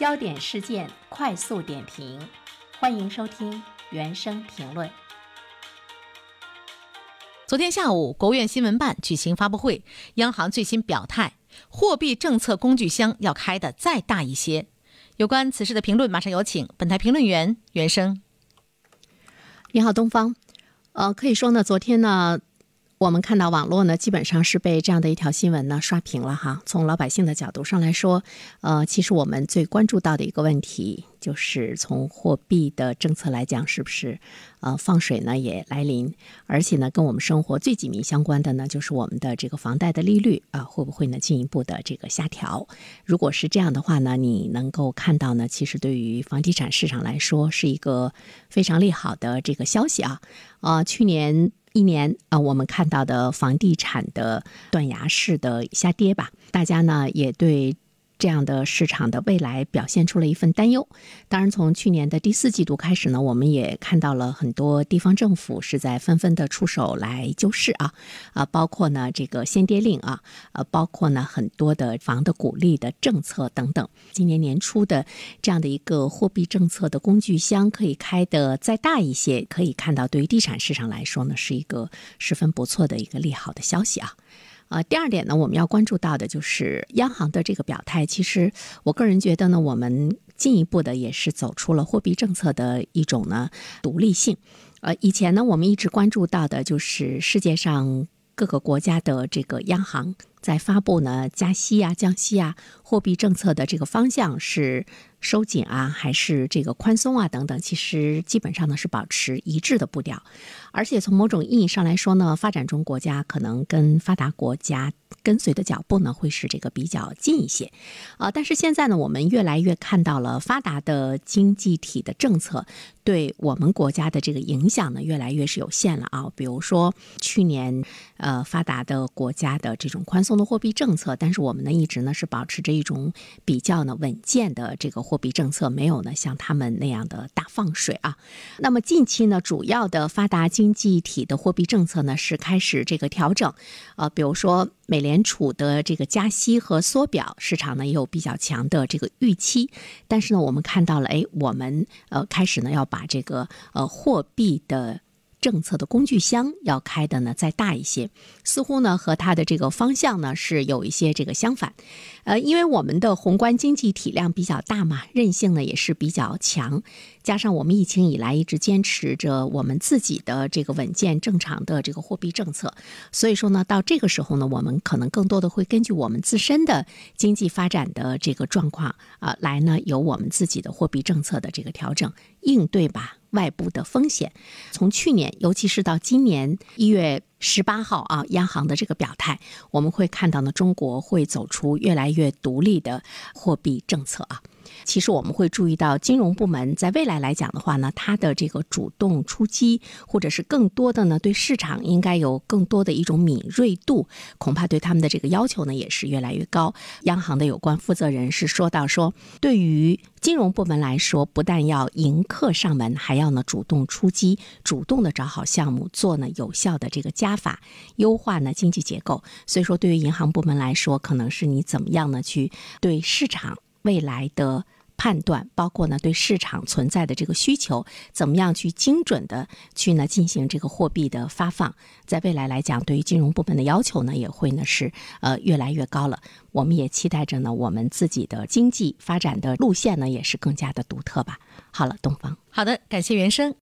焦点事件快速点评，欢迎收听原声评论。昨天下午，国务院新闻办举行发布会，央行最新表态，货币政策工具箱要开得再大一些。有关此事的评论，马上有请本台评论员原生。你好，东方。呃，可以说呢，昨天呢。我们看到网络呢，基本上是被这样的一条新闻呢刷屏了哈。从老百姓的角度上来说，呃，其实我们最关注到的一个问题，就是从货币的政策来讲，是不是呃放水呢也来临？而且呢，跟我们生活最紧密相关的呢，就是我们的这个房贷的利率啊，会不会呢进一步的这个下调？如果是这样的话呢，你能够看到呢，其实对于房地产市场来说，是一个非常利好的这个消息啊。啊，去年。一年啊，我们看到的房地产的断崖式的下跌吧，大家呢也对。这样的市场的未来表现出了一份担忧。当然，从去年的第四季度开始呢，我们也看到了很多地方政府是在纷纷的出手来救市啊啊，包括呢这个限跌令啊，呃，包括呢很多的房的鼓励的政策等等。今年年初的这样的一个货币政策的工具箱可以开的再大一些，可以看到对于地产市场来说呢，是一个十分不错的一个利好的消息啊。呃，第二点呢，我们要关注到的就是央行的这个表态。其实，我个人觉得呢，我们进一步的也是走出了货币政策的一种呢独立性。呃，以前呢，我们一直关注到的就是世界上各个国家的这个央行在发布呢加息啊、降息啊、货币政策的这个方向是。收紧啊，还是这个宽松啊，等等，其实基本上呢是保持一致的步调，而且从某种意义上来说呢，发展中国家可能跟发达国家跟随的脚步呢会是这个比较近一些，啊，但是现在呢，我们越来越看到了发达的经济体的政策对我们国家的这个影响呢越来越是有限了啊，比如说去年呃发达的国家的这种宽松的货币政策，但是我们呢一直呢是保持着一种比较呢稳健的这个。货币政策没有呢像他们那样的大放水啊，那么近期呢主要的发达经济体的货币政策呢是开始这个调整，呃，比如说美联储的这个加息和缩表，市场呢也有比较强的这个预期，但是呢我们看到了，哎，我们呃开始呢要把这个呃货币的。政策的工具箱要开的呢再大一些，似乎呢和它的这个方向呢是有一些这个相反，呃，因为我们的宏观经济体量比较大嘛，韧性呢也是比较强，加上我们疫情以来一直坚持着我们自己的这个稳健正常的这个货币政策，所以说呢到这个时候呢，我们可能更多的会根据我们自身的经济发展的这个状况啊来呢有我们自己的货币政策的这个调整应对吧。外部的风险，从去年，尤其是到今年一月十八号啊，央行的这个表态，我们会看到呢，中国会走出越来越独立的货币政策啊。其实我们会注意到，金融部门在未来来讲的话呢，它的这个主动出击，或者是更多的呢，对市场应该有更多的一种敏锐度，恐怕对他们的这个要求呢，也是越来越高。央行的有关负责人是说到说，对于金融部门来说，不但要迎客上门，还要呢主动出击，主动的找好项目，做呢有效的这个加法，优化呢经济结构。所以说，对于银行部门来说，可能是你怎么样呢去对市场。未来的判断，包括呢对市场存在的这个需求，怎么样去精准的去呢进行这个货币的发放，在未来来讲，对于金融部门的要求呢也会呢是呃越来越高了。我们也期待着呢，我们自己的经济发展的路线呢也是更加的独特吧。好了，东方，好的，感谢袁生。